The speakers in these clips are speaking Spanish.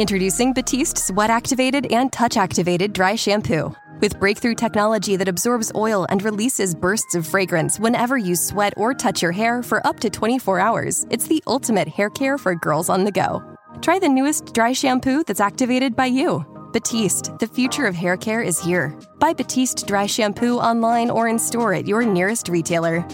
Introducing Batiste Sweat Activated and Touch Activated Dry Shampoo. With breakthrough technology that absorbs oil and releases bursts of fragrance whenever you sweat or touch your hair for up to 24 hours, it's the ultimate hair care for girls on the go. Try the newest dry shampoo that's activated by you. Batiste, the future of hair care is here. Buy Batiste Dry Shampoo online or in store at your nearest retailer.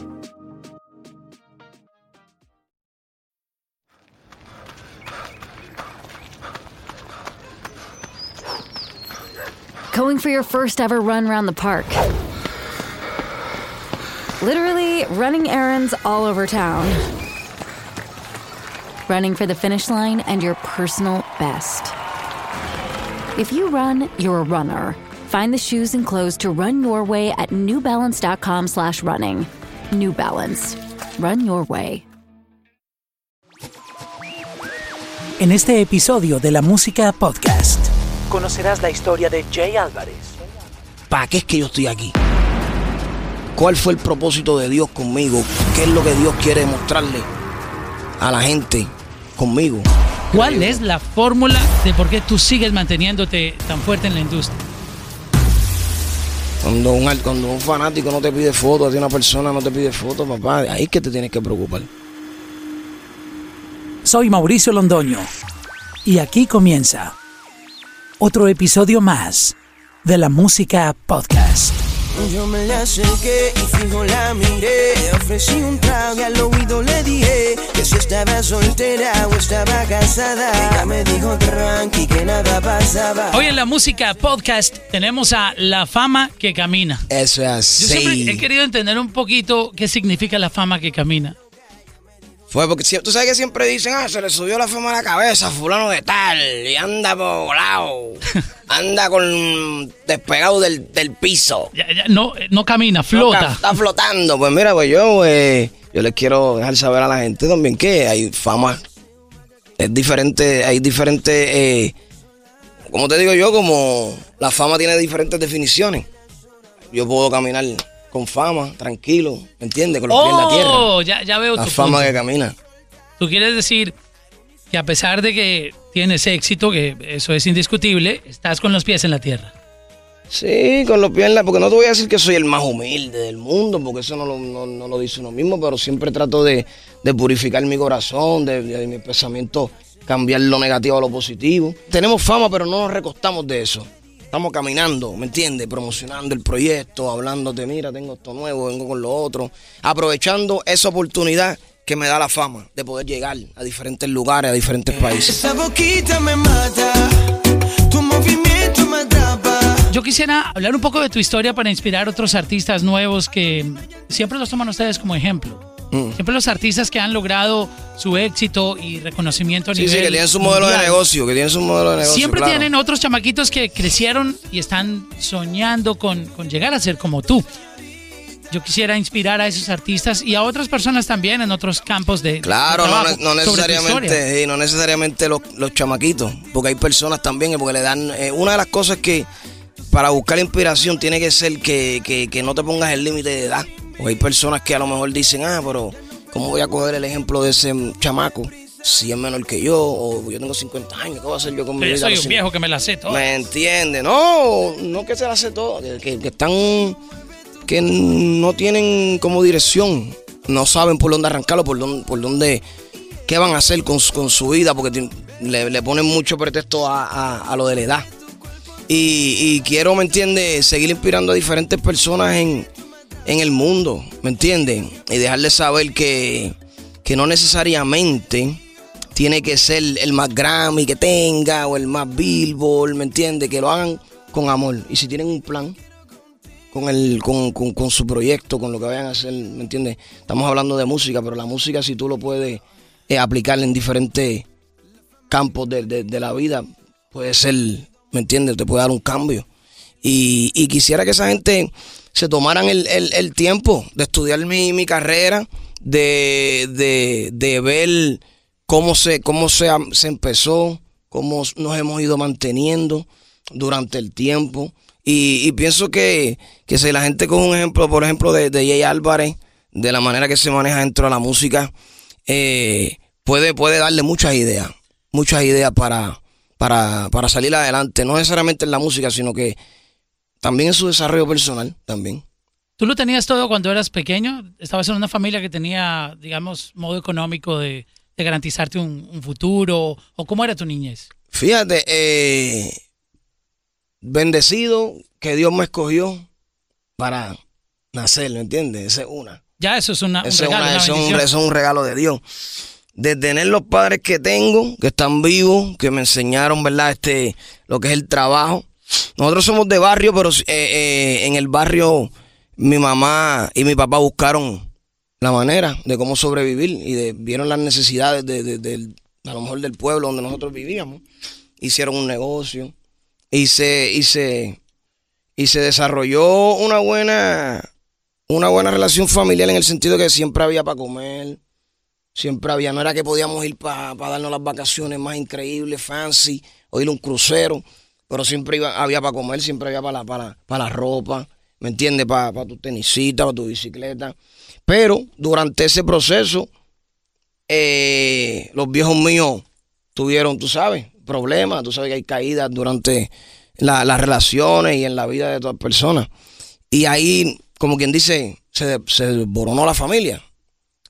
Going for your first ever run around the park. Literally running errands all over town. Running for the finish line and your personal best. If you run, you're a runner. Find the shoes and clothes to run your way at newbalance.com slash running. New Balance. Run your way. En este episodio de la Música Podcast, conocerás la historia de Jay Álvarez. ¿Para qué es que yo estoy aquí? ¿Cuál fue el propósito de Dios conmigo? ¿Qué es lo que Dios quiere mostrarle a la gente conmigo? ¿Cuál es la fórmula de por qué tú sigues manteniéndote tan fuerte en la industria? Cuando un, cuando un fanático no te pide fotos, a una persona no te pide fotos, papá, ahí es que te tienes que preocupar. Soy Mauricio Londoño y aquí comienza otro episodio más de la Música Podcast. Yo me le acerqué y fijo la miré. Le ofrecí un trago y al oído le dije que si estaba soltera o estaba casada. Ella me dijo tranqui que nada pasaba. Hoy en la música podcast tenemos a La Fama que Camina. Eso es Yo siempre he querido entender un poquito qué significa la fama que camina. Fue porque tú sabes que siempre dicen, ah, se le subió la fama a la cabeza, fulano de tal, y anda volado, anda con despegado del, del piso. Ya- ya, no, no camina, No, flota. Está flotando. Pues mira, pues yo, eh, yo les quiero dejar saber a la gente también que hay fama. Es diferente, hay diferentes, eh, como te digo yo, como la fama tiene diferentes definiciones. Yo puedo caminar con fama, tranquilo, ¿me entiendes? Con los pies en la tierra. Oh, ya, ya veo La tu fama punto. que camina. Tú quieres decir que a pesar de que tienes éxito, que eso es indiscutible, estás con los pies en la tierra. Sí, con los pies en la... Porque no te voy a decir que soy el más humilde del mundo, porque eso no lo, no, no lo dice uno mismo, pero siempre trato de, de purificar mi corazón, de, de mi pensamiento, cambiar lo negativo a lo positivo. Tenemos fama, pero no nos recostamos de eso. Estamos caminando, ¿me entiendes? Promocionando el proyecto, hablándote, mira, tengo esto nuevo, vengo con lo otro. Aprovechando esa oportunidad que me da la fama de poder llegar a diferentes lugares, a diferentes países. Esa boquita me mata, tu movimiento me atrapa. Yo quisiera hablar un poco de tu historia para inspirar a otros artistas nuevos que siempre los toman ustedes como ejemplo. Mm. Siempre los artistas que han logrado su éxito y reconocimiento a Sí, nivel sí, que tienen su modelo de mundial. negocio, que tienen su modelo de negocio. Siempre claro. tienen otros chamaquitos que crecieron y están soñando con, con llegar a ser como tú. Yo quisiera inspirar a esos artistas y a otras personas también en otros campos de Claro, de no, trabajo no necesariamente, sí, no necesariamente los, los chamaquitos, porque hay personas también porque le dan eh, una de las cosas que para buscar inspiración tiene que ser que, que- que no te pongas el límite de edad. O hay personas que a lo mejor dicen, ah, pero ¿cómo voy a coger el ejemplo de ese chamaco? Si es menor que yo, o yo tengo 50 años, ¿qué voy a hacer yo con mi yo vida? a soy un viejo que me la sé todo. ¿Me entiende? No, no que se la hace todo, que, están, que no tienen como dirección, no saben por dónde arrancarlo, por dónde, por dónde, qué van a hacer con, su- con su vida, porque le, le ponen mucho pretexto a, a- a lo de la edad. Y, y quiero, ¿me entiende? Seguir inspirando a diferentes personas en, en el mundo, ¿me entienden? Y dejarles saber que, que no necesariamente tiene que ser el más Grammy que tenga o el más Billboard, ¿me entiendes? Que lo hagan con amor. Y si tienen un plan con, el, con, con- con su proyecto, con lo que vayan a hacer, ¿me entiendes? Estamos hablando de música, pero la música si tú lo puedes eh, aplicar en diferentes campos de- de la vida, puede ser, ¿me entiendes? Te puede dar un cambio. Y, y quisiera que esa gente se tomaran el, el- el tiempo de estudiar mi, mi carrera, de, de, de ver cómo se, cómo se, se empezó, cómo nos hemos ido manteniendo durante el tiempo. Y, y pienso que, que si la gente coge un ejemplo, por ejemplo, de, de Jay Álvarez, de la manera que se maneja dentro de la música, eh, puede, puede darle muchas ideas, muchas ideas para, para, para salir adelante, no necesariamente en la música, sino que también en su desarrollo personal, también. ¿Tú lo tenías todo cuando eras pequeño? ¿Estabas en una familia que tenía, digamos, modo económico de, de garantizarte un, un futuro? ¿O cómo era tu niñez? Fíjate, eh, bendecido que Dios me escogió para nacer, ¿me entiendes? Esa es una. Ya eso es una, un regalo, una- una eso es un, eso es un regalo de Dios. De tener los padres que tengo, que están vivos, que me enseñaron, ¿verdad? Este, lo que es el trabajo. Nosotros somos de barrio, pero eh, eh, en el barrio mi mamá y mi papá buscaron la manera de cómo sobrevivir y vieron las necesidades de, de- a lo mejor del pueblo donde nosotros vivíamos. Hicieron un negocio y se, y se, y se desarrolló una buena, una buena relación familiar en el sentido que siempre había para comer, siempre había, no era que podíamos ir para darnos las vacaciones más increíbles, fancy, o ir a un crucero, pero siempre iba, había para comer, siempre había para la, para, para la ropa, ¿me entiendes? Para, para tu tenisita, para tu bicicleta. Pero durante ese proceso, eh, los viejos míos tuvieron, tú sabes, problemas, tú sabes que hay caídas durante la- las relaciones y en la vida de todas personas. Y ahí, como quien dice, se, se desboronó la familia.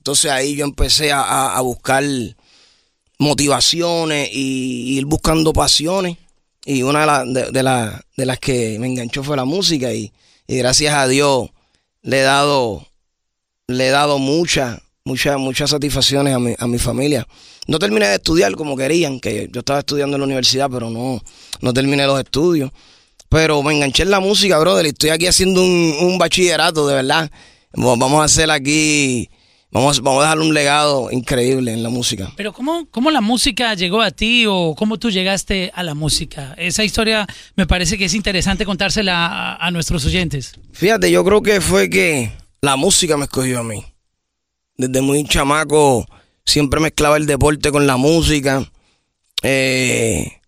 Entonces ahí yo empecé a, a- buscar motivaciones y, ir buscando pasiones. Y una de, la- de- de de las que me enganchó fue la música. Y, y gracias a Dios le he dado, le dado muchas, muchas, muchas satisfacciones a mi, a mi familia. No terminé de estudiar como querían, que yo estaba estudiando en la universidad, pero no, no terminé los estudios. Pero me enganché en la música, brother, y estoy aquí haciendo un, un bachillerato, de verdad. Vamos a hacer aquí, vamos, vamos a dejar un legado increíble en la música. Pero ¿cómo, ¿cómo la música llegó a ti o cómo tú llegaste a la música? Esa historia me parece que es interesante contársela a, a nuestros oyentes. Fíjate, yo creo que fue que la música me escogió a mí. Desde muy chamaco siempre mezclaba el deporte con la música. Eh,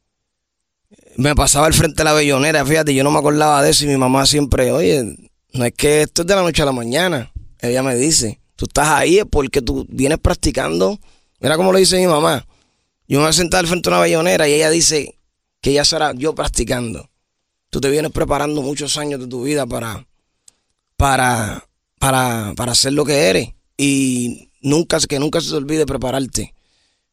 me pasaba al frente de la bellonera, fíjate, yo no me acordaba de eso y mi mamá siempre, oye, no es que esto es de la noche a la mañana. Ella me dice, tú estás ahí porque tú vienes practicando. Mira cómo lo dice mi mamá. Yo me voy a sentar frente de una bellonera y ella dice que ya será yo practicando. Tú te vienes preparando muchos años de tu vida para, para, para, para ser lo que eres. Y nunca, que nunca se te olvide prepararte.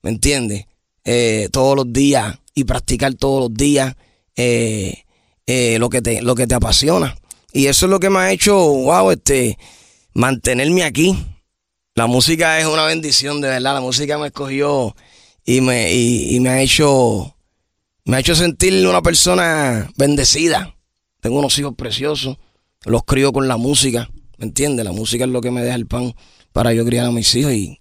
¿Me entiendes? Eh, todos los días y practicar todos los días eh, eh, lo, que te, lo que te apasiona. Y eso es lo que me ha hecho, wow, este, mantenerme aquí. La música es una bendición, de verdad. La música me escogió y me, y, y me ha hecho, me ha hecho sentir una persona bendecida. Tengo unos hijos preciosos, los crío con la música, ¿me entiendes? La música es lo que me deja el pan para yo criar a mis hijos y,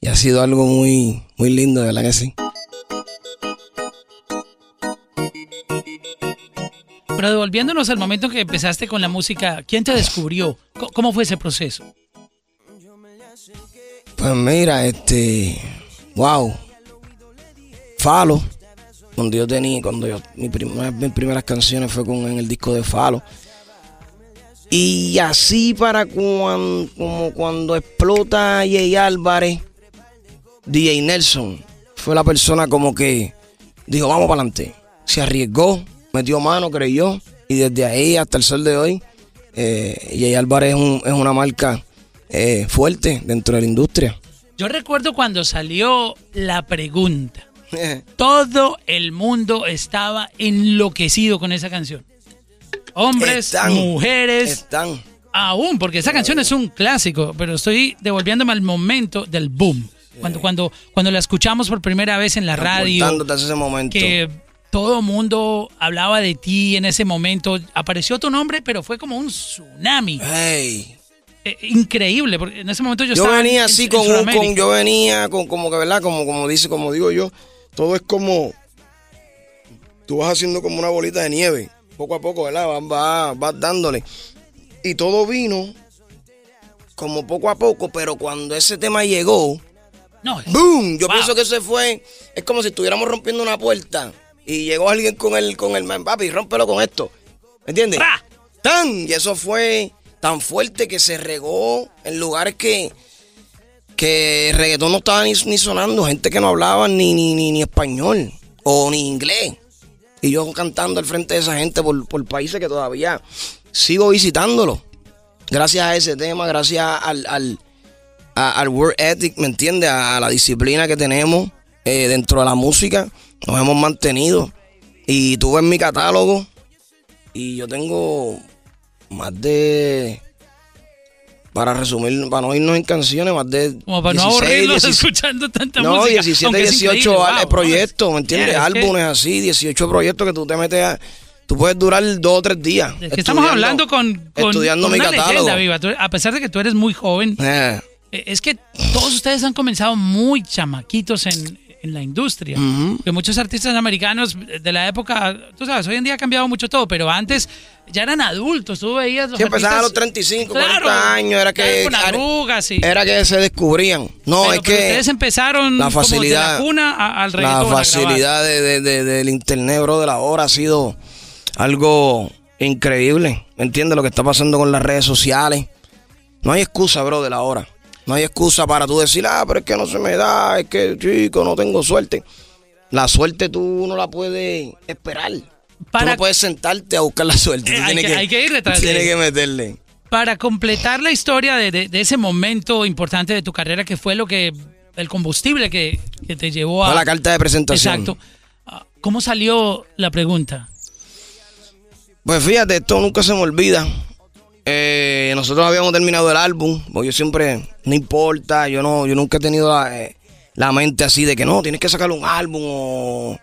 y ha sido algo muy, muy lindo, de verdad que sí. Pero devolviéndonos al momento en que empezaste con la música, ¿quién te descubrió? ¿Cómo fue ese proceso? Pues mira, este, wow, Falo, cuando yo tenía, cuando yo, mi prim- una de mis primeras canciones fue con en el disco de Falo. Y así para cuan- como cuando explota Jay Álvarez, DJ Nelson fue la persona como que dijo, vamos para adelante. Se arriesgó, metió mano, creyó, y desde ahí hasta el sol de hoy, eh, Jay Álvarez es, un- es una marca eh, fuerte dentro de la industria. Yo recuerdo cuando salió la pregunta. Todo el mundo estaba enloquecido con esa canción. Hombres, Están, mujeres, Están. aún, porque esa canción es un clásico, pero estoy devolviéndome al momento del boom. Cuando, cuando, cuando la escuchamos por primera vez en la radio, ese momento. que todo mundo hablaba de ti en ese momento, apareció tu nombre, pero fue como un tsunami. Hey. Eh, increíble, porque en ese momento yo, Yo estaba en- venía en- así en con, un- con yo venía con como que verdad, como como dice, como digo yo, todo es como tú vas haciendo como una bolita de nieve, poco a poco, ¿verdad? Vas, vas, vas dándole. Y todo vino como poco a poco, pero cuando ese tema llegó, No, ¡boom! Yo Wow. pienso que se fue, es como si estuviéramos rompiendo una puerta y llegó alguien con el con el man, papi, rómpelo con esto. ¿Me entiendes? ¡Tan! Y eso fue tan fuerte que se regó en lugares que que el reggaetón no estaba ni, ni sonando, gente que no hablaba ni, ni, ni, ni español. o ni inglés. Y yo cantando al frente de esa gente por, por países que todavía sigo visitándolo. Gracias a ese tema, gracias al, al, al work ethic, ¿me entiendes? A, la disciplina que tenemos eh, dentro de la música, nos hemos mantenido. Y tuve en mi catálogo, y yo tengo más de para resumir, para no irnos en canciones, más de. Como para 16, no aburrirnos escuchando tanta no, música. No, 17, 18 proyectos, ¿me entiendes? Álbumes así, 18 proyectos que tú te metes a. Tú puedes durar dos o tres días. Es que estamos hablando con, con, estudiando con mi una catálogo. leyenda viva. Tú- a pesar de que tú eres muy joven, Eh, eh, es que todos ustedes han comenzado muy chamaquitos en, en la industria. Que muchos artistas americanos de la época, tú sabes, hoy en día ha cambiado mucho todo, pero antes ya eran adultos. Tú veías los empezaban a los artistas- 35, Claro, 40 años, era que, Con arrugas y... era que se descubrían. No, pero, es pero que ustedes empezaron la como de facilidad, la cuna a- al la facilidad de, de- de- del internet, bro, de la hora ha sido algo increíble. ¿Me entiendes lo que está pasando con las redes sociales? No hay excusa, bro, de la hora. No hay excusa para tú decir, ah, pero es que no se me da, es que, chico, no tengo suerte. La suerte tú no la puedes esperar. Tú Para- no puedes sentarte a buscar la suerte. Eh, Tú hay tienes que- hay que ir detrás de Tienes que meterle. Para completar la historia de, de- de ese momento importante de tu carrera, que fue lo que el combustible que, que te llevó a... Fue la carta de presentación. Exacto. Ah, ¿Cómo salió la pregunta? Pues fíjate, esto nunca se me olvida. Eh, nosotros habíamos terminado el álbum, porque yo siempre, no importa, yo no, yo nunca he tenido la, eh, la mente así de que no, tienes que sacar un álbum o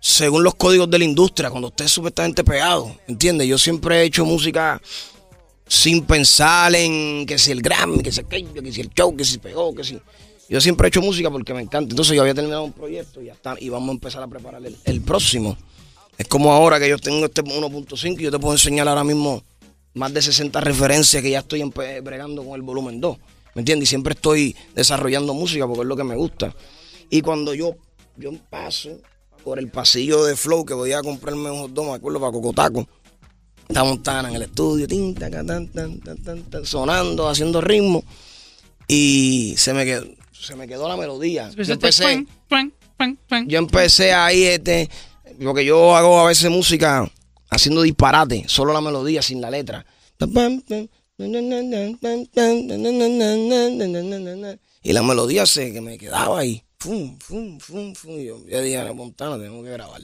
según los códigos de la industria, cuando estés supuestamente pegado, ¿entiendes? Yo siempre he hecho música sin pensar en que si el Grammy, que si aquello, que si el show, que si pegó, que si... Yo siempre he hecho música porque me encanta. Entonces yo había terminado un proyecto y ya está, y vamos a empezar a preparar el, el próximo. Es como ahora que yo tengo este 1.5 y yo te puedo enseñar ahora mismo más de 60 referencias que ya estoy empe- bregando con el volumen 2. ¿Me entiendes? Y siempre estoy desarrollando música porque es lo que me gusta. Y cuando yo, yo paso por el pasillo de Flow que voy a comprarme un hot dog, me acuerdo, para Cocotaco. Está Montana en el estudio, tin, tan, tan, tan, sonando, haciendo ritmo. Y se me quedó, se me quedó la melodía. Yo empecé, yo empecé ahí, este, porque yo hago a veces música haciendo disparate, solo la melodía, sin la letra. Y la melodía se que me quedaba ahí. Fum, fum, fum, fum. Yo, dije, "Ana Montana, tenemos que grabar.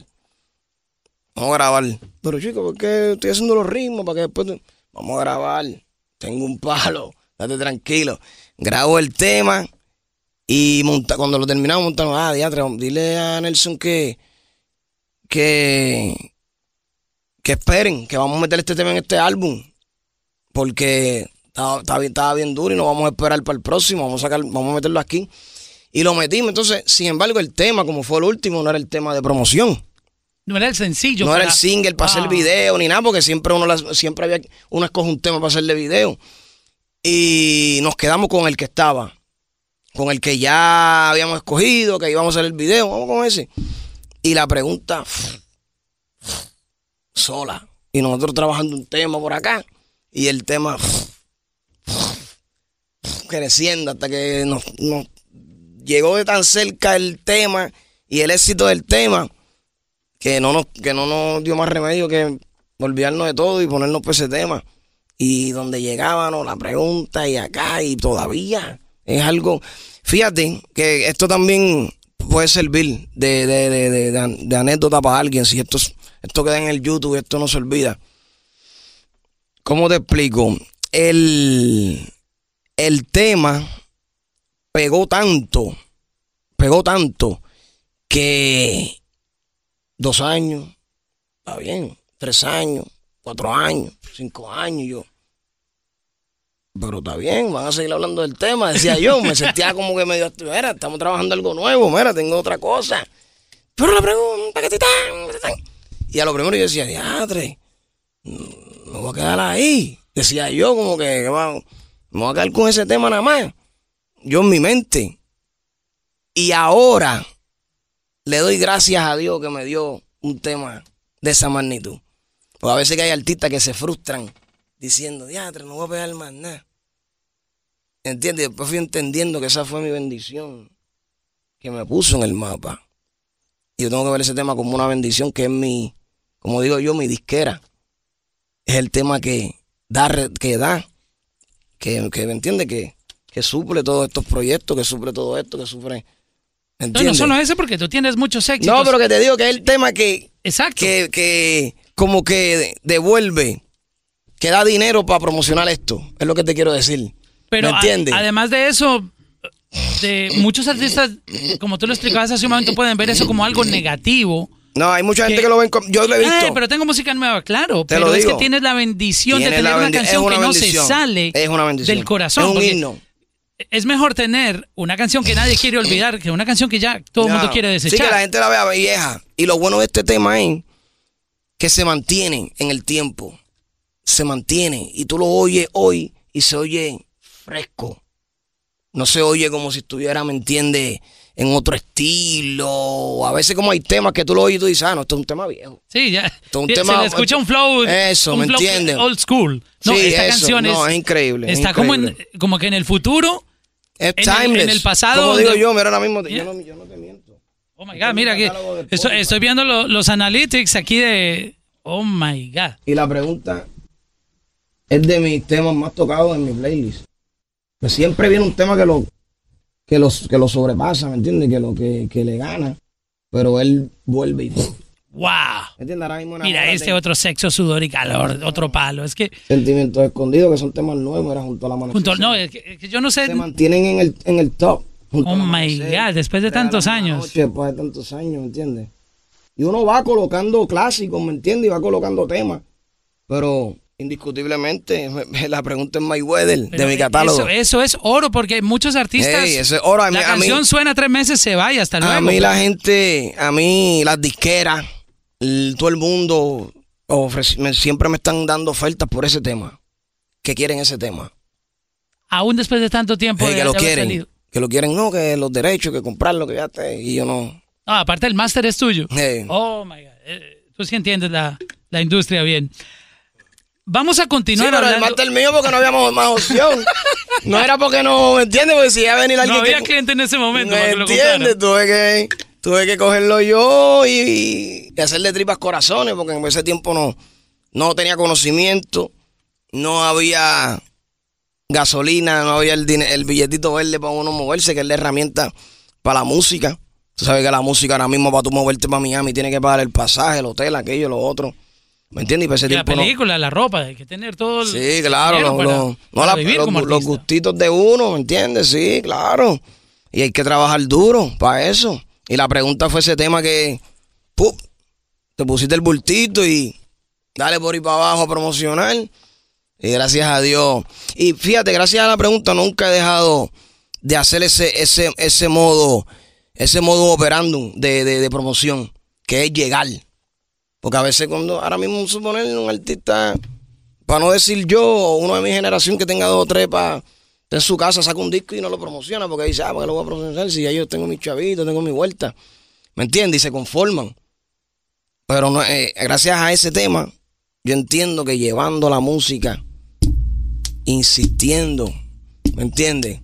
Vamos a grabar. Pero chicos, ¿por qué estoy haciendo los ritmos? Para que después. tú-?" Vamos a grabar. Tengo un palo. Date tranquilo. Grabo el tema. Y cuando lo terminamos, montamos. Ah, diatre, dile a Nelson que. Que. Que esperen, que vamos a meter este tema en este álbum. Porque estaba, estaba bien, estaba bien duro y no vamos a esperar para el próximo. Vamos a, sacar, vamos a meterlo aquí. Y lo metimos. Entonces, sin embargo, el tema, como fue el último, no era el tema de promoción. No era el sencillo. No era el single para hacer Ah. video ni nada, porque siempre uno las- siempre había uno escoge un tema para hacerle video. Y nos quedamos con el que estaba, con el que ya habíamos escogido, que íbamos a hacer el video, vamos con ese. Y la pregunta sola. Y nosotros trabajando un tema por acá y el tema creciendo hasta que nos, llegó de tan cerca el tema y el éxito del tema que no nos, que no nos dio más remedio que olvidarnos de todo y ponernos por ese tema. Y donde llegábamos la pregunta y acá y todavía es algo. Fíjate que esto también puede servir de, de- de- de anécdota para alguien. Si esto, es- esto queda en el YouTube esto no se olvida. ¿Cómo te explico? El, el tema pegó tanto, pegó tanto que dos años, está bien, tres años, cuatro años, cinco años, yo. Pero está bien, van a seguir hablando del tema, decía yo, me sentía como que medio, mira, estamos trabajando algo nuevo, mira, tengo otra cosa. Pero la pregunta que te tan. Y a lo primero yo decía, diatre, me voy a quedar ahí. Decía yo como que, me voy a quedar con ese tema nada más. Yo en mi mente. Y ahora le doy gracias a Dios que me dio un tema de esa magnitud. Porque a veces que hay artistas que se frustran diciendo, diatre, no voy a pegar más nada. ¿Entiendes? Después fui entendiendo que esa fue mi bendición que me puso en el mapa. Yo tengo que ver ese tema como una bendición, que es mi, como digo yo, mi disquera. Es el tema que da, que da, que, que me entiende, que, que suple todos estos proyectos, que suple todo esto, que suple. ¿me No, no solo ese porque tú tienes muchos éxitos. No, pero que te digo que es el tema que, Exacto. que, que como que devuelve, que da dinero para promocionar esto. Es lo que te quiero decir. Pero ¿Me a- entiendes? además de eso, de muchos artistas, como tú lo explicabas hace un momento, pueden ver eso como algo negativo. No, hay mucha gente que- que lo ven como. Yo lo he visto. Eh, pero tengo música nueva, claro. Te pero lo es que digo. tienes la bendición Tienes de tener una canción una que no se sale Es una bendición. del corazón. Es un himno. Es mejor tener una canción que nadie quiere olvidar que una canción que ya todo el No. mundo quiere desechar. Sí, que la gente la vea vieja. Y lo bueno de este tema es que se mantiene en el tiempo. Se mantiene. Y tú lo oyes hoy y se oye fresco. No se oye como si estuviera, ¿me entiendes? En otro estilo. A veces como hay temas que tú lo oyes y tú dices, ah, no, esto es un tema viejo. Sí, ya. Esto es un tema- le escucha un flow. Eso, un ¿me flow entiendes? Old school. No, Sí, esta eso. canción No, es, es increíble, es Está como, en, como que en el futuro. Es En el- en el pasado Como digo yo, mira ahora mismo, Yeah. yo, no, yo no te miento. Oh my God, mira que estoy viendo lo- los analytics aquí de. Oh my God. Y la pregunta es de mis temas más tocados en mi playlist. Pues siempre viene un tema que lo, que los, que lo sobrepasa, ¿me entiendes? Que lo que, que le gana. Pero él vuelve y. ¿Me Wow. entiendes? Ahora mismo Mira, este otro sexo, sudor y calor, otro palo. Es que, Sentimientos escondidos, que son temas nuevos, era junto a la amanecer. junto, no, es que, es que yo no sé. Se mantienen en el, en el top. Oh my. God, después de tantos años. noche, después de tantos años, ¿me entiendes? Y uno va colocando clásicos, ¿me entiendes? Y va colocando temas. Pero indiscutiblemente, la pregunta es Mayweather Pero de mi catálogo. Eso, eso es oro porque muchos artistas. Ey, eso es oro. A mí- la a mí- canción suena tres meses, se va y hasta luego. A mí la gente, a mí las disqueras, todo el mundo ofrece- me- siempre me están dando ofertas por ese tema. Que quieren ese tema. Aún después de tanto tiempo. De- que lo quieren. salido. Que lo quieren, no, que los derechos, que comprarlo, que ya esté. Y yo no. No, aparte el máster es tuyo. Ey. Oh my God. Eh, tú sí entiendes la, la industria bien. Vamos a Sí, continuar pero el hablando. máster mío porque no habíamos más opción. No era porque no, ¿me entiendes? Porque si iba a venir no alguien había que... cliente en ese momento ¿Me entiendes? Tuve que, tuve que cogerlo yo y, y hacerle tripas corazones porque en ese tiempo no, no tenía conocimiento, no había gasolina, no había el, el billetito verde para uno moverse, que es la herramienta para la música. Tú sabes que la música ahora mismo para tú moverte para Miami tienes que pagar el pasaje, el hotel, aquello, lo otro. ¿Me entiendes? Y para ese Y la no- película, la ropa, hay que tener todo el Sí, claro, para- no, para la- vivir los, como los artista. gustitos de uno, ¿me entiendes? Sí, claro. Y hay que trabajar duro para eso. Y la pregunta fue ese tema que, ¡pup! te pusiste el bultito y dale por ahí para abajo a promocionar. Y gracias a Dios. Y fíjate, gracias a la pregunta nunca he dejado de hacer ese, ese, ese modo, ese modo operandum de, de, de promoción, que es llegar. Porque a veces cuando, ahora mismo suponer un artista, para no decir yo, uno de mi generación que tenga dos o tres para en su casa, saca un disco y no lo promociona porque dice, ah, porque lo voy a promocionar si ya yo tengo mi chavito, tengo mi vuelta. ¿Me entiendes? Y se conforman. Pero eh, gracias a ese tema, yo entiendo que llevando la música, insistiendo, ¿me entiendes?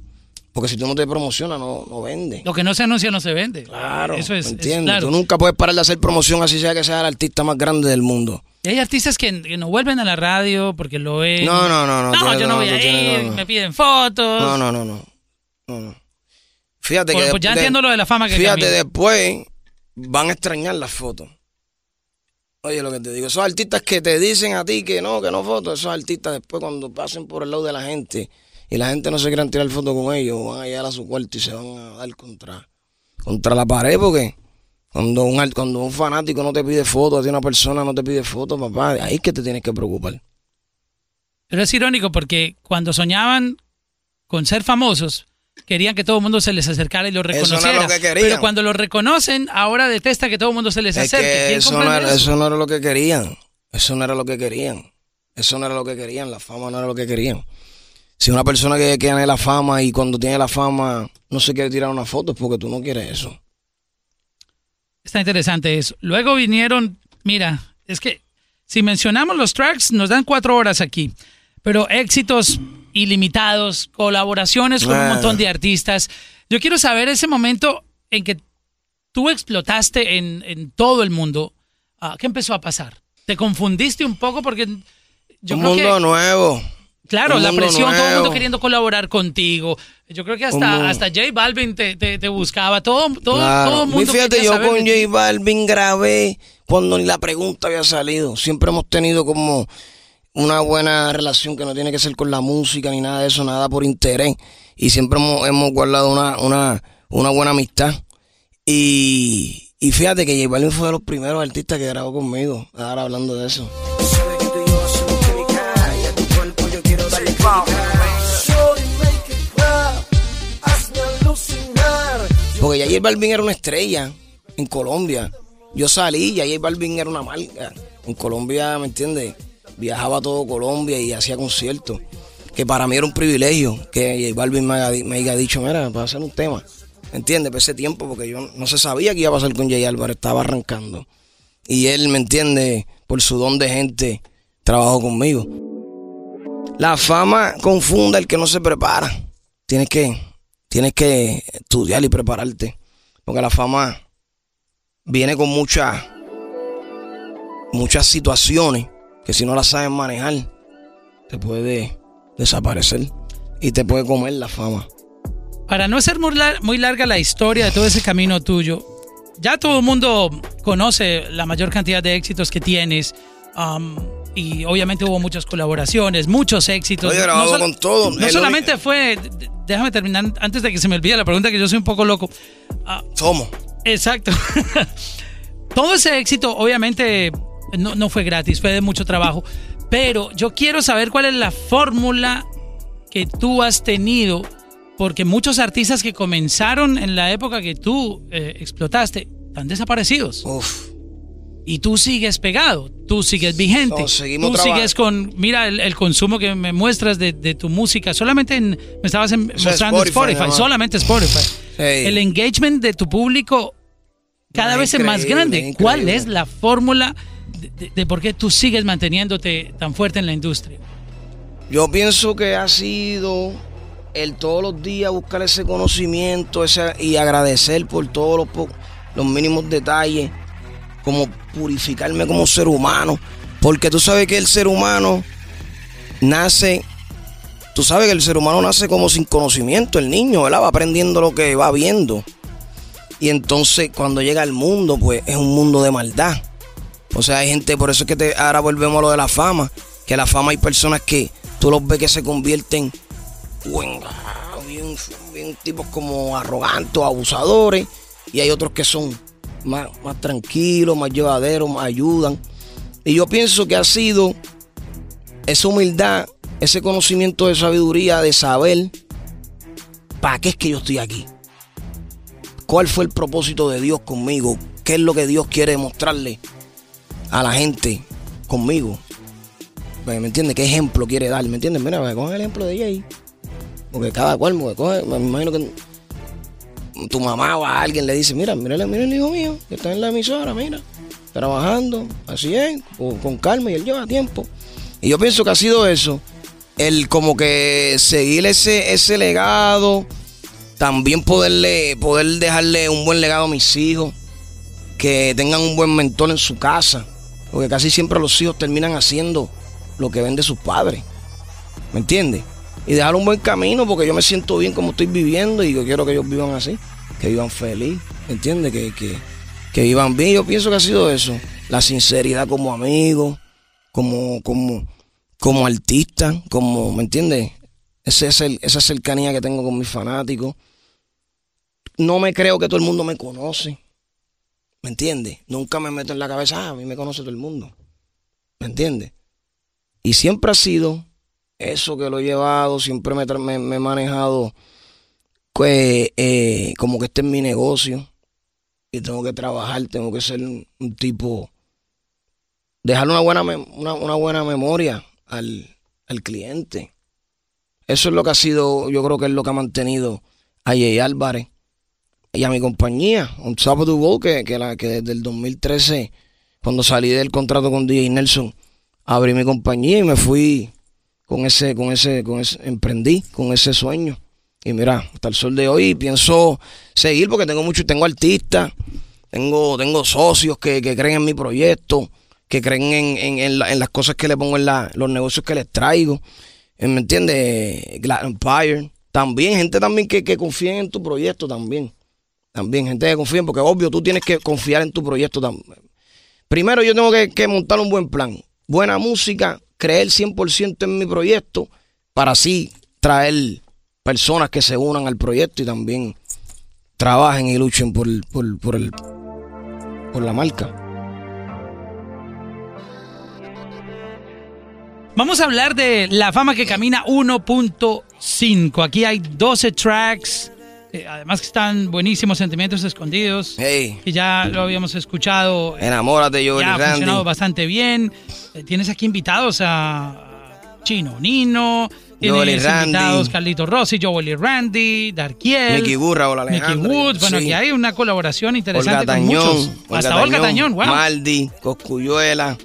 Porque si tú no te promocionas, no, no vende. Lo que no se anuncia no se vende. Claro, Eso es, ¿me es entiendes? claro. Tú nunca puedes parar de hacer promoción así sea que sea el artista más grande del mundo. Y hay artistas que, que no vuelven a la radio porque lo ven. No, no, no, no, No, yo no no, voy a ir, no, me piden fotos. No, no, no, no. no, no. Fíjate Pues- que. pues ya de- entiendo lo de la fama que Fíjate, después van a extrañar las fotos. Oye, lo que te digo, esos artistas que te dicen a ti que no, que no fotos, esos artistas después cuando pasen por el lado de la gente y la gente no se quiera tirar fotos con ellos, van a llegar a su cuarto y se van a dar contra, contra la pared porque cuando un, cuando un fanático no te pide fotos, a ti una persona no te pide fotos, papá, ahí es que te tienes que preocupar. Pero es irónico porque cuando soñaban con ser famosos, querían que todo el mundo se les acercara y lo Eso no reconociera. lo que querían. Pero cuando lo reconocen, ahora detesta que todo el mundo se les Es acerque. que ¿Quién eso no, comprende era, eso? eso no era lo que querían. Eso no era lo que querían. Eso no era lo que querían. La fama no era lo que querían. Si una persona que, que la fama y cuando tiene la fama no se quiere tirar una foto es porque tú no quieres eso. Está interesante eso. Luego vinieron, mira, es que si mencionamos los tracks, nos dan cuatro horas aquí, pero éxitos ilimitados, colaboraciones con un montón de artistas. Yo quiero saber ese momento en que tú explotaste en, en todo el mundo, ah, ¿qué empezó a pasar? ¿Te confundiste un poco? Porque yo un creo mundo que... nuevo. Claro, un la mundo presión, todo el mundo queriendo colaborar contigo. Yo creo que hasta, Un hasta J Balvin te, te, te buscaba. Todo, todo, Claro. todo el Y mundo fíjate, yo saber con. J Balvin grabé cuando ni la pregunta había salido. Siempre hemos tenido como una buena relación que no tiene que ser con la música ni nada de eso, nada por interés. Y siempre hemos, hemos guardado una, una, una buena amistad. Y, y fíjate que J Balvin fue de los primeros artistas que grabó conmigo. Ahora hablando de eso. Alucinar. Porque ya J Balvin era una estrella en Colombia. Yo salí, ya J Balvin era una marca. En Colombia, ¿me entiendes? Viajaba a todo Colombia y hacía conciertos. Que para mí era un privilegio que J Balvin me haya, me dicho, mira, para hacer un tema. ¿Me entiendes? Por ese tiempo, porque yo no se sabía qué iba a pasar con Jay Álvarez, estaba arrancando. Y él, ¿me entiende? Por su don de gente, trabajó conmigo. La fama confunde al que no se prepara. Tienes que, tienes que estudiar y prepararte. Porque la fama viene con muchas, muchas situaciones que si no las sabes manejar, te puede desaparecer y te puede comer la fama. Para no ser muy, muy larga la historia de todo ese camino tuyo, ya todo el mundo conoce la mayor cantidad de éxitos que tienes. Y obviamente hubo muchas colaboraciones, muchos éxitos. Oye, grabado sol- con todo. No solamente fue, déjame terminar antes de que se me olvide la pregunta, que yo soy un poco loco. Ah, Somos. Exacto. Todo ese éxito, obviamente, no, no fue gratis, fue de mucho trabajo. Pero yo quiero saber cuál es la fórmula que tú has tenido, porque muchos artistas que comenzaron en la época que tú eh, explotaste están desaparecidos. Uf. Y tú sigues pegado, tú sigues vigente. No, seguimos tú sigues con, mira el, el consumo que me muestras de, de tu música. Solamente en- me estabas en- Eso es mostrando Spotify, solamente Spotify. Sí. El engagement de tu público cada No, vez es más increíble, grande. ¿Cuál es la fórmula de, de- de por qué tú sigues manteniéndote tan fuerte en la industria? Yo pienso que ha sido el todos los días buscar ese conocimiento ese, y agradecer por todos los, los mínimos detalles, como purificarme como ser humano. Porque tú sabes que el ser humano nace, tú sabes que el ser humano nace como sin conocimiento, el niño, ¿verdad? Va aprendiendo lo que va viendo. Y entonces cuando llega al mundo, pues es un mundo de maldad. O sea, hay gente, por eso es que te, ahora volvemos a lo de la fama, que la fama hay personas que tú los ves que se convierten en, ah, bien, tipos como arrogantes, abusadores, y hay otros que son más, más tranquilos, más llevaderos, más ayudan. Y yo pienso que ha sido esa humildad, ese conocimiento de sabiduría, de saber para qué es que yo estoy aquí. ¿Cuál fue el propósito de Dios conmigo? ¿Qué es lo que Dios quiere demostrarle a la gente conmigo? Pues, ¿Me entiendes? ¿Qué ejemplo quiere dar? ¿Me entiendes? Mira, pues, coge el ejemplo de Jay. Porque cada cual, coge, me imagino que tu mamá o a alguien le dice, mira, mira, mira el hijo mío, que está en la emisora, mira, trabajando, así es, con, con calma y él lleva tiempo. Y yo pienso que ha sido eso, el como que seguir ese, ese legado, también poderle, poder dejarle un buen legado a mis hijos, que tengan un buen mentor en su casa, porque casi siempre los hijos terminan haciendo lo que ven de sus padres, ¿me entiendes? Y dejar un buen camino, porque yo me siento bien como estoy viviendo y yo quiero que ellos vivan así, que vivan feliz, ¿me entiendes? Que, que, que vivan bien. Yo pienso que ha sido eso, la sinceridad como amigo, como, como, como artista, como, ¿me entiendes? Ese esa cercanía que tengo con mis fanáticos. No me creo que todo el mundo me conoce. ¿Me entiendes? Nunca me meto en la cabeza, ah, a mí me conoce todo el mundo. ¿Me entiendes? Y siempre ha sido eso que lo he llevado, siempre me, me- me he manejado pues, eh, como que este es mi negocio. Y tengo que trabajar, tengo que ser un, un tipo, dejar una buena, una, una buena memoria al, al cliente. Eso es lo que ha sido, yo creo que es lo que ha mantenido a Jay Álvarez y a mi compañía, the World, que, que, la, que desde el 2013, cuando salí del contrato con DJ Nelson, abrí mi compañía y me fui con ese, con ese, con ese, emprendí con ese sueño. Y mira, hasta el sol de hoy pienso seguir porque tengo mucho, tengo artistas Tengo, tengo socios que, que creen en mi proyecto, que creen en, en, en, la- las cosas que le pongo en la, los negocios que les traigo. Eh, ¿Me entiendes? Glad Empire. También, gente también que, que confíen en tu proyecto también. También, gente que confíen, porque obvio, tú tienes que confiar en tu proyecto también. Primero yo tengo que, que montar un buen plan. Buena música, creer 100% en mi proyecto, para así traer personas que se unan al proyecto y también trabajen y luchen por, el- por, por, el, por la marca. Vamos a hablar de La Fama que Camina 1.5. Aquí hay 12 tracks. eh, además que están buenísimos sentimientos escondidos. Hey, Que ya lo habíamos escuchado. eh, enamórate, yo, ya ha funcionado bastante bien. Eh, tienes aquí invitados a Chino Nino. Tienes Randy. invitados Carlito Rossi, Joel y Randy, Darkiel. Mickey Burra, hola Alejandra. Wood. Bueno, Sí. aquí hay una colaboración interesante Olga con muchos. Tañón, Hasta Olga Tañón, wow. Maldi, Coscuyuela.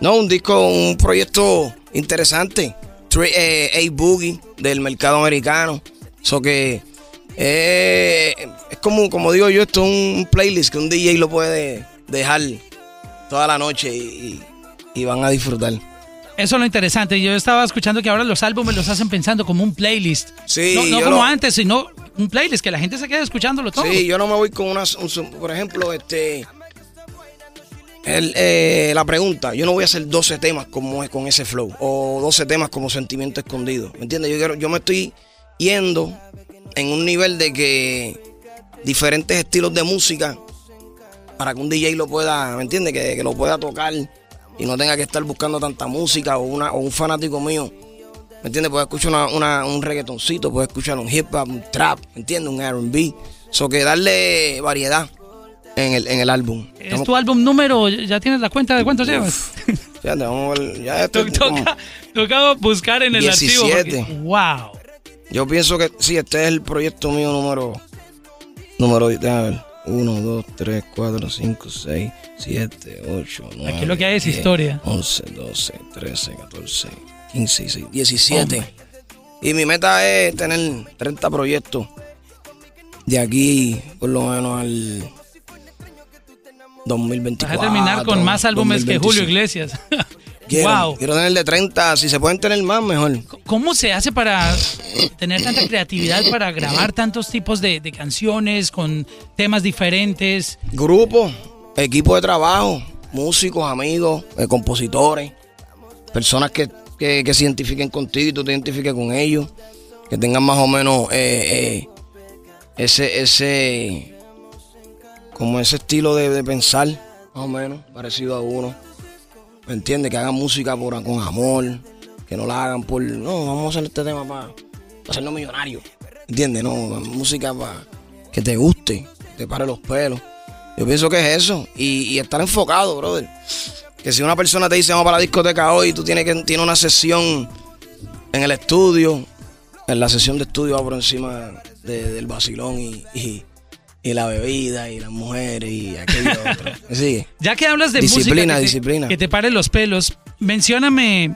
No, un disco, un proyecto interesante. Tri- eh, A-Boogie del mercado americano. Eso que eh, es como, como digo yo, esto es un playlist que un DJ lo puede dejar toda la noche y- y van a disfrutar. Eso es lo interesante. Yo estaba escuchando que ahora los álbumes los hacen pensando como un playlist. Sí, no como antes, sino un playlist que la gente se quede escuchándolo todo. Sí, yo no me voy con una, un- por ejemplo, este, el, eh, la pregunta, yo no voy a hacer 12 temas como con ese flow o 12 temas como sentimiento escondido, ¿me entiendes? Yo quiero, yo me estoy yendo en un nivel de que diferentes estilos de música para que un DJ lo pueda, ¿me entiendes? Que, que lo pueda tocar y no tenga que estar buscando tanta música o una o un fanático mío ¿Me entiendes? Puedes escuchar una, una- un reggaetoncito, puedes escuchar un hip hop, un trap, ¿me entiendes? Un RB. So que darle variedad en el, en el álbum. ¿Es Estamos- tu álbum número? ¿Ya tienes la cuenta de cuántos llevas? Fíjate, vamos a ver, ya esto To- es como- toca, toca buscar en el archivo. 17. porque- wow. Yo pienso que sí, este es el proyecto mío número. Número, déjame ver. 1, 2, 3, 4, 5, 6, 7, 8, 9. Aquí lo que hay es historia. 11, 12, 13, 14, 15, 16, 17. y mi meta es tener 30 proyectos de aquí por lo menos al 2024. Vas a terminar con más álbumes que Julio 2025. Iglesias. Quiero, wow. quiero tener de 30, si se pueden tener más, mejor. ¿Cómo se hace para tener tanta creatividad para grabar tantos tipos de, de canciones con temas diferentes? Grupo, equipo de trabajo, músicos, amigos, eh, compositores, personas que, que- que se identifiquen contigo y tú te identifiques con ellos, que tengan más o menos eh, eh, ese, ese, como ese estilo de, de pensar, más o menos, parecido a uno. ¿Me entiendes? Que hagan música por, con amor, que no la hagan por, no, vamos a hacer este tema para hacernos millonarios. ¿Entiendes? No, música para que te guste, te pare los pelos. Yo pienso que es eso. Y, y estar enfocado, brother. Que si una persona te dice vamos para la discoteca hoy, tú tienes que tiene una sesión en el estudio. En la sesión de estudio va por encima de- del vacilón y- y la bebida y las mujeres y aquello otro. ¿Me sigue? Ya que hablas de Disciplina, música que te, disciplina. que te pare los pelos, mencióname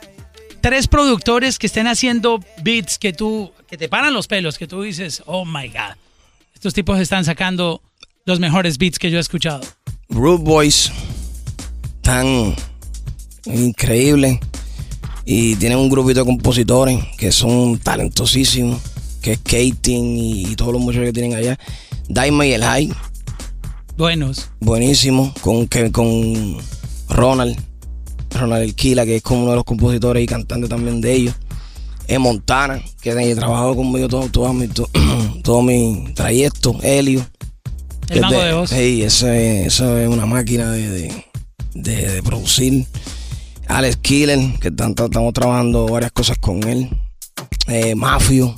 tres productores que estén haciendo beats que tú que te paran los pelos, que tú dices, "Oh my god. Estos tipos están sacando los mejores beats que yo he escuchado." Root Boys tan increíbles y tienen un grupito de compositores que son talentosísimos, que es Kating y, y todos los muchachos que tienen allá. Daima y el High, Buenos. buenísimo, con, con Ronald, Ronald El Kila, que es como uno de los compositores y cantantes también de ellos. Es Montana, que ha trabajado conmigo todo, todo, mi, todo, todo mi trayecto, Helio. El mago es de voz. Eso es, eso es una máquina de, de, de- de producir. Alex Killer, que estamos trabajando varias cosas con él. Eh, Mafio,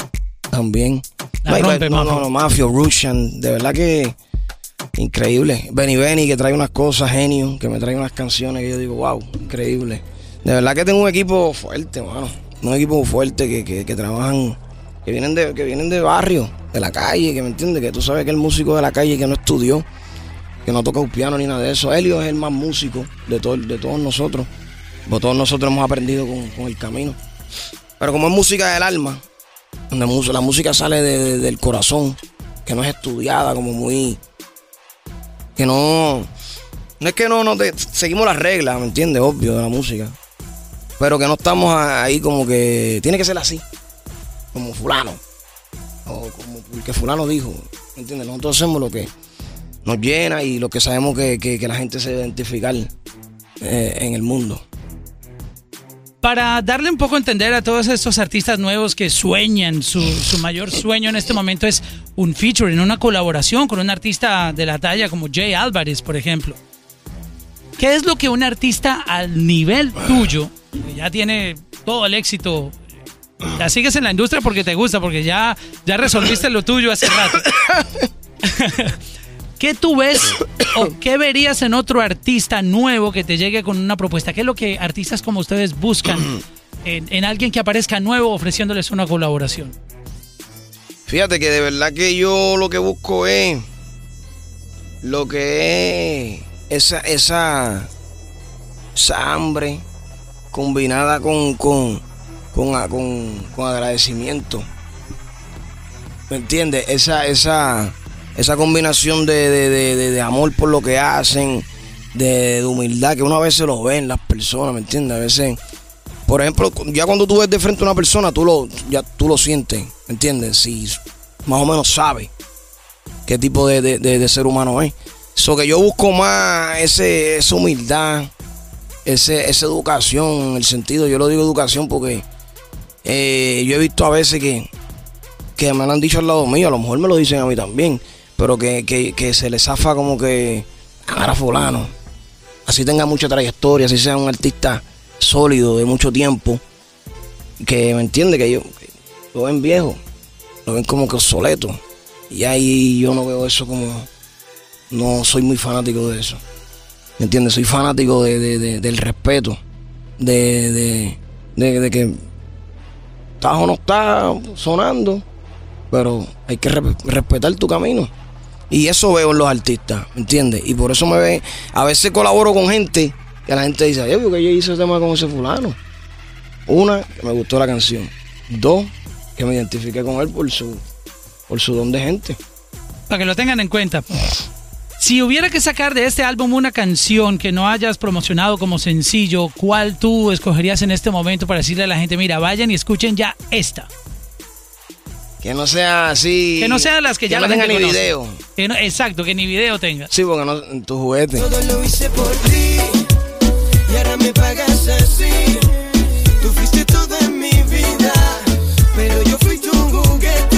también. La rompe, no, no, no, Mafio, Russian, de verdad que increíble. Benny Benny, que trae unas cosas, genio, que me trae unas canciones que yo digo, wow, increíble. De verdad que tengo un equipo fuerte, mano. Un equipo fuerte que, que, que trabajan, que vienen de, que vienen de barrio, de la calle, que me entiendes, que tú sabes que el músico de la calle que no estudió, que no toca un piano ni nada de eso. Helio es el más músico de, todo, de todos nosotros. Porque todos nosotros hemos aprendido con, con el camino. Pero como es música del alma, la música sale de- de- del corazón, que no es estudiada como muy Que no. No es que no, no seguimos las reglas, ¿me entiendes? Obvio, de la música. Pero que no estamos ahí como que. Tiene que ser así. Como fulano. O como porque fulano dijo. ¿Me entiendes? Nosotros hacemos lo que nos llena y lo que sabemos que, que- que la gente se debe identificar eh, en el mundo. Para darle un poco a entender a todos estos artistas nuevos que sueñan, su, su mayor sueño en este momento es un featuring, una colaboración con un artista de la talla como Jay Álvarez, por ejemplo. ¿Qué es lo que un artista al nivel tuyo, que ya tiene todo el éxito, ya sigues en la industria porque te gusta, porque ya, ya resolviste lo tuyo hace rato? ¿Qué tú ves o qué verías en otro artista nuevo que te llegue con una propuesta? ¿Qué es lo que artistas como ustedes buscan en, en alguien que aparezca nuevo ofreciéndoles una colaboración? Fíjate que de verdad que yo lo que busco es lo que es esa, esa, esa hambre combinada con, con, con- con agradecimiento. ¿Me entiendes? Esa, esa, esa combinación de, de- de- amor por lo que hacen, de, humildad, que uno a veces lo ve en las personas, ¿me entiendes? A veces, por ejemplo, ya cuando tú ves de frente a una persona, tú lo, ya tú lo sientes, ¿me entiendes? Si más o menos sabe qué tipo de, ser humano es. So que yo busco más ese, esa humildad, ese, esa educación, en el sentido, yo lo digo educación porque eh, yo he visto a veces que, que me lo han dicho al lado mío, a lo mejor me lo dicen a mí también, pero que, que- se les zafa como que a fulano. Así tenga mucha trayectoria, así sea un artista sólido de mucho tiempo, que me entiende que yo lo ven viejo, lo ven como que obsoleto. Y ahí yo no veo eso como, no soy muy fanático de eso. ¿Me entiendes? Soy fanático de, de- de- del respeto, de, que estás o no estás sonando, pero hay que re- respetar tu camino. Y eso veo en los artistas, ¿me entiendes? Y por eso me ve, a veces colaboro con gente que la gente dice, yo que yo hice ese tema con ese fulano. Una, que me gustó la canción. Dos, que me identifiqué con él por su, por su don de gente. Para que lo tengan en cuenta. Si hubiera que sacar de este álbum una canción que no hayas promocionado como sencillo, ¿cuál tú escogerías en este momento para decirle a la gente, mira, vayan y escuchen ya esta? Que no sea así. Que no sean las que, ya no la tenga gente ni conoce. video. Que no- exacto, que ni video tenga. Sí, porque no tu juguete. Todo lo hice por ti y ahora me pagas así. Tú fuiste todo en mi vida, pero yo fui tu juguete.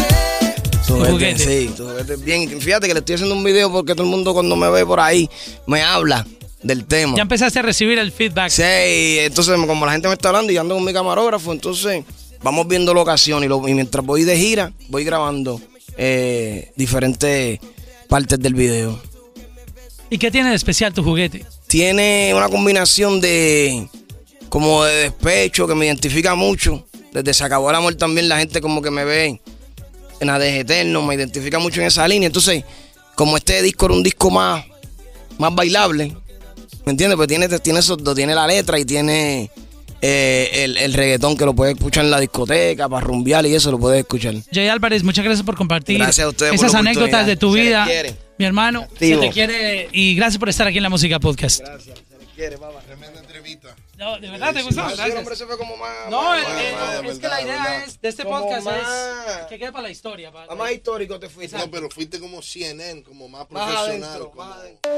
Tu juguete, juguete. sí, tu juguete. Bien, fíjate que le estoy haciendo un video porque todo el mundo cuando me ve por ahí me habla del tema. Ya empezaste a recibir el feedback. Sí, entonces como la gente me está hablando y yo ando con mi camarógrafo, entonces vamos viendo locación y, lo- y mientras voy de gira, voy grabando eh, diferentes partes del video. ¿Y qué tiene de especial tu juguete? Tiene una combinación de como de despecho que me identifica mucho. Desde Se acabó el amor también la gente como que me ve en la de Eterno, me identifica mucho en esa línea. Entonces, como este disco era un disco más, más bailable, ¿me entiendes? Pues tiene, tiene esos dos, tiene la letra y tiene eh, el, el reggaetón que lo puedes escuchar en la discoteca, para rumbear y eso lo puedes escuchar. Jay Álvarez, muchas gracias por compartir Gracias a ustedes por esas anécdotas de tu Se vida. Mi hermano, Activo. se te quiere y gracias por estar aquí en la Música Podcast. Gracias, se les quiere, papá. Tremenda entrevista. No, ¿De verdad te gustó? Sí, el Gracias. hombre se fue como más... No, más- más- más- es que la idea verdad. es de este Como podcast más- es que quede para la historia. para- más histórico te fuiste. No, pero fuiste como CNN, como más Más profesional. adentro, como- más adentro.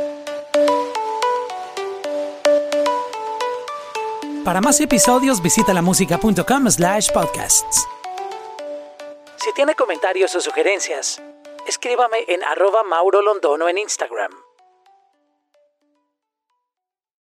Para más episodios visita lamusica.com slash podcasts. Si tiene comentarios o sugerencias, escríbame en arroba Mauro Londono en Instagram.